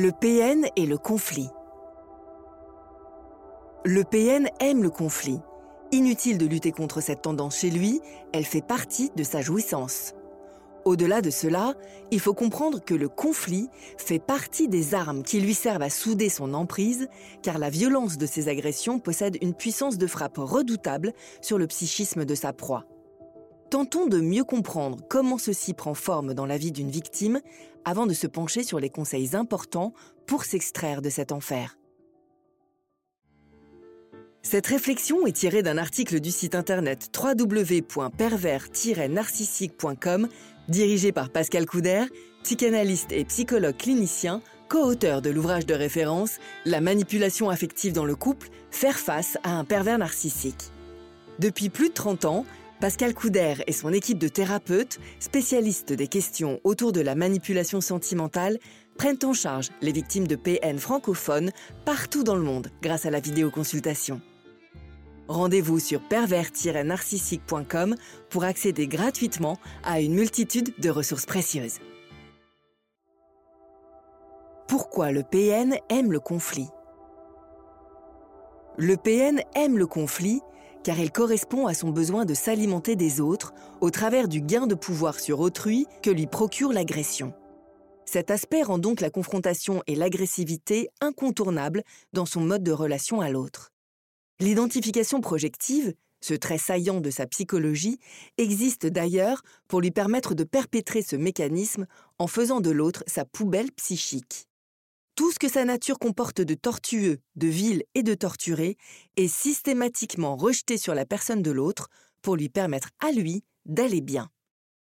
Le PN et le conflit. Le PN aime le conflit. Inutile de lutter contre cette tendance chez lui, elle fait partie de sa jouissance. Au-delà de cela, il faut comprendre que le conflit fait partie des armes qui lui servent à souder son emprise, car la violence de ses agressions possède une puissance de frappe redoutable sur le psychisme de sa proie. Tentons de mieux comprendre comment ceci prend forme dans la vie d'une victime avant de se pencher sur les conseils importants pour s'extraire de cet enfer. Cette réflexion est tirée d'un article du site internet www.pervers-narcissique.com dirigé par Pascal Couder, psychanalyste et psychologue clinicien, co-auteur de l'ouvrage de référence La manipulation affective dans le couple, faire face à un pervers narcissique. Depuis plus de 30 ans, Pascal Couder et son équipe de thérapeutes, spécialistes des questions autour de la manipulation sentimentale, prennent en charge les victimes de PN francophones partout dans le monde grâce à la vidéoconsultation. Rendez-vous sur pervers-narcissique.com pour accéder gratuitement à une multitude de ressources précieuses. Pourquoi le PN aime le conflit? Le PN aime le conflit car il correspond à son besoin de s'alimenter des autres au travers du gain de pouvoir sur autrui que lui procure l'agression. Cet aspect rend donc la confrontation et l'agressivité incontournables dans son mode de relation à l'autre. L'identification projective, ce trait saillant de sa psychologie, existe d'ailleurs pour lui permettre de perpétrer ce mécanisme en faisant de l'autre sa poubelle psychique. Tout ce que sa nature comporte de tortueux, de vil et de torturé est systématiquement rejeté sur la personne de l'autre pour lui permettre à lui d'aller bien.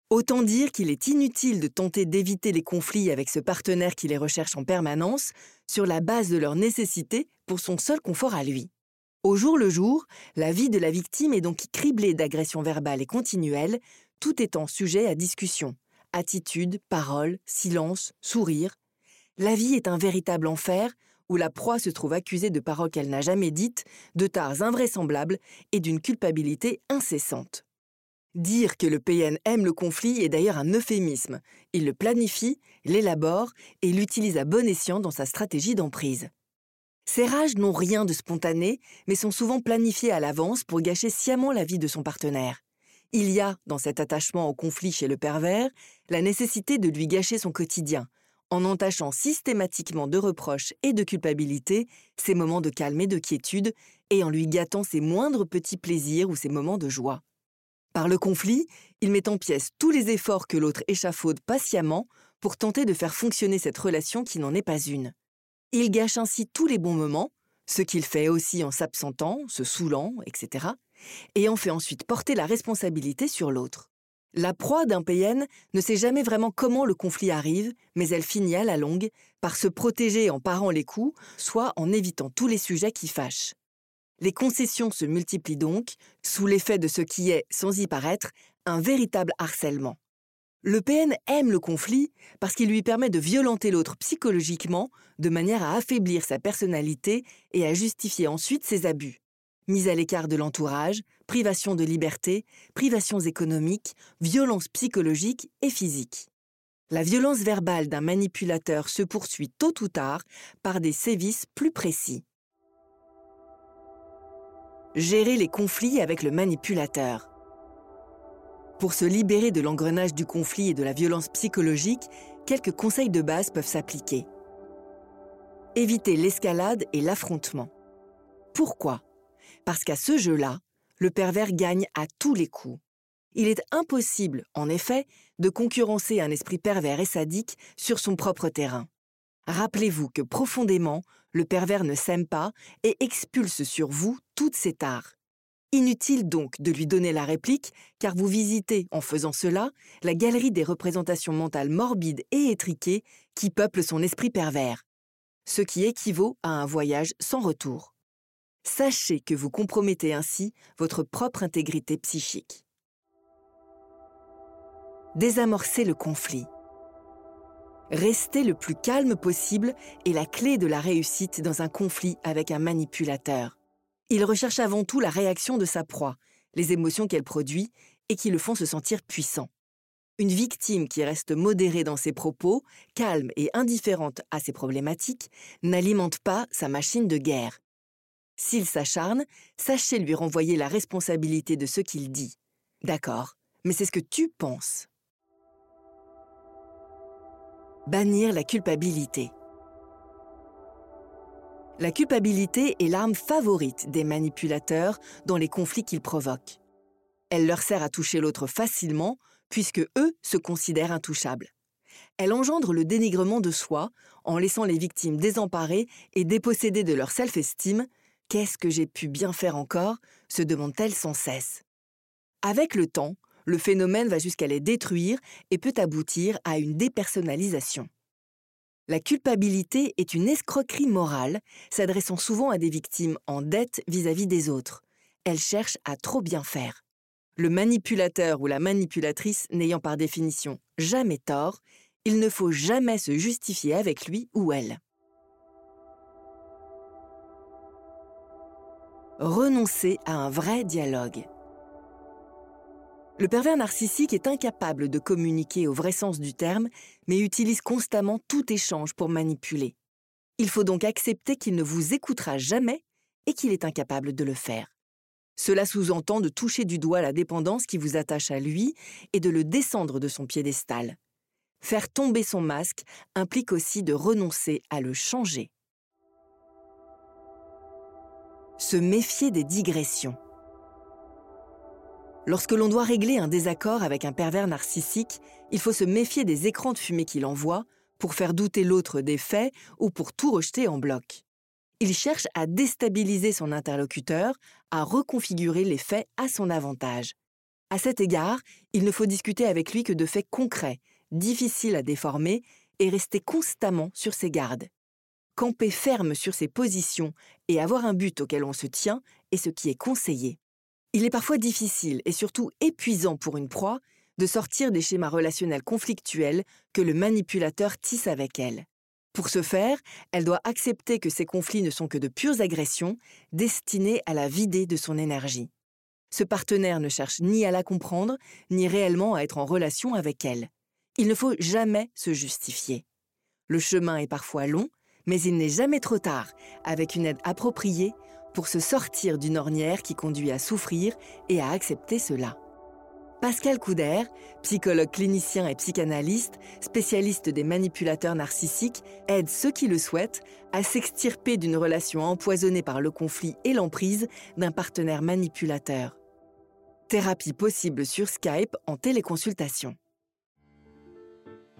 Autant dire qu'il est inutile de tenter d'éviter les conflits avec ce partenaire qui les recherche en permanence sur la base de leur nécessité pour son seul confort à lui. Au jour le jour, la vie de la victime est donc criblée d'agressions verbales et continuelles, tout étant sujet à discussion. Attitude, parole, silence, sourire, la vie est un véritable enfer où la proie se trouve accusée de paroles qu'elle n'a jamais dites, de tares invraisemblables et d'une culpabilité incessante. Dire que le PN aime le conflit est d'ailleurs un euphémisme. Il le planifie, l'élabore et l'utilise à bon escient dans sa stratégie d'emprise. Ces rages n'ont rien de spontané, mais sont souvent planifiées à l'avance pour gâcher sciemment la vie de son partenaire. Il y a, dans cet attachement au conflit chez le pervers, la nécessité de lui gâcher son quotidien, en entachant systématiquement de reproches et de culpabilité ses moments de calme et de quiétude, et en lui gâtant ses moindres petits plaisirs ou ses moments de joie. Par le conflit, il met en pièces tous les efforts que l'autre échafaude patiemment pour tenter de faire fonctionner cette relation qui n'en est pas une. Il gâche ainsi tous les bons moments, ce qu'il fait aussi en s'absentant, se saoulant, etc., et en fait ensuite porter la responsabilité sur l'autre. La proie d'un PN ne sait jamais vraiment comment le conflit arrive, mais elle finit à la longue par se protéger en parant les coups, soit en évitant tous les sujets qui fâchent. Les concessions se multiplient donc, sous l'effet de ce qui est, sans y paraître, un véritable harcèlement. Le PN aime le conflit parce qu'il lui permet de violenter l'autre psychologiquement de manière à affaiblir sa personnalité et à justifier ensuite ses abus mise à l'écart de l'entourage, privation de liberté, privations économiques, violences psychologiques et physiques. La violence verbale d'un manipulateur se poursuit tôt ou tard par des sévices plus précis. Gérer les conflits avec le manipulateur. Pour se libérer de l'engrenage du conflit et de la violence psychologique, quelques conseils de base peuvent s'appliquer. Éviter l'escalade et l'affrontement. Pourquoi? Parce qu'à ce jeu-là, le pervers gagne à tous les coups. Il est impossible, en effet, de concurrencer un esprit pervers et sadique sur son propre terrain. Rappelez-vous que profondément, le pervers ne s'aime pas et expulse sur vous toutes ses tares. Inutile donc de lui donner la réplique, car vous visitez, en faisant cela, la galerie des représentations mentales morbides et étriquées qui peuplent son esprit pervers, ce qui équivaut à un voyage sans retour sachez que vous compromettez ainsi votre propre intégrité psychique. Désamorcer le conflit. Rester le plus calme possible est la clé de la réussite dans un conflit avec un manipulateur. Il recherche avant tout la réaction de sa proie, les émotions qu'elle produit et qui le font se sentir puissant. Une victime qui reste modérée dans ses propos, calme et indifférente à ses problématiques, n'alimente pas sa machine de guerre. S'il s'acharne, sachez lui renvoyer la responsabilité de ce qu'il dit. D'accord, mais c'est ce que tu penses. Bannir la culpabilité. La culpabilité est l'arme favorite des manipulateurs dans les conflits qu'ils provoquent. Elle leur sert à toucher l'autre facilement, puisque eux se considèrent intouchables. Elle engendre le dénigrement de soi en laissant les victimes désemparées et dépossédées de leur self-estime. Qu'est-ce que j'ai pu bien faire encore se demandent-elles sans cesse. Avec le temps, le phénomène va jusqu'à les détruire et peut aboutir à une dépersonnalisation. La culpabilité est une escroquerie morale, s'adressant souvent à des victimes en dette vis-à-vis des autres. Elle cherche à trop bien faire. Le manipulateur ou la manipulatrice n'ayant par définition jamais tort, il ne faut jamais se justifier avec lui ou elle. Renoncer à un vrai dialogue. Le pervers narcissique est incapable de communiquer au vrai sens du terme, mais utilise constamment tout échange pour manipuler. Il faut donc accepter qu'il ne vous écoutera jamais et qu'il est incapable de le faire. Cela sous-entend de toucher du doigt la dépendance qui vous attache à lui et de le descendre de son piédestal. Faire tomber son masque implique aussi de renoncer à le changer. Se méfier des digressions. Lorsque l'on doit régler un désaccord avec un pervers narcissique, il faut se méfier des écrans de fumée qu'il envoie pour faire douter l'autre des faits ou pour tout rejeter en bloc. Il cherche à déstabiliser son interlocuteur, à reconfigurer les faits à son avantage. À cet égard, il ne faut discuter avec lui que de faits concrets, difficiles à déformer, et rester constamment sur ses gardes. Camper ferme sur ses positions et avoir un but auquel on se tient est ce qui est conseillé. Il est parfois difficile et surtout épuisant pour une proie de sortir des schémas relationnels conflictuels que le manipulateur tisse avec elle. Pour ce faire, elle doit accepter que ces conflits ne sont que de pures agressions destinées à la vider de son énergie. Ce partenaire ne cherche ni à la comprendre, ni réellement à être en relation avec elle. Il ne faut jamais se justifier. Le chemin est parfois long, mais il n'est jamais trop tard, avec une aide appropriée pour se sortir d'une ornière qui conduit à souffrir et à accepter cela. Pascal Couder, psychologue clinicien et psychanalyste, spécialiste des manipulateurs narcissiques, aide ceux qui le souhaitent à s'extirper d'une relation empoisonnée par le conflit et l'emprise d'un partenaire manipulateur. Thérapie possible sur Skype en téléconsultation.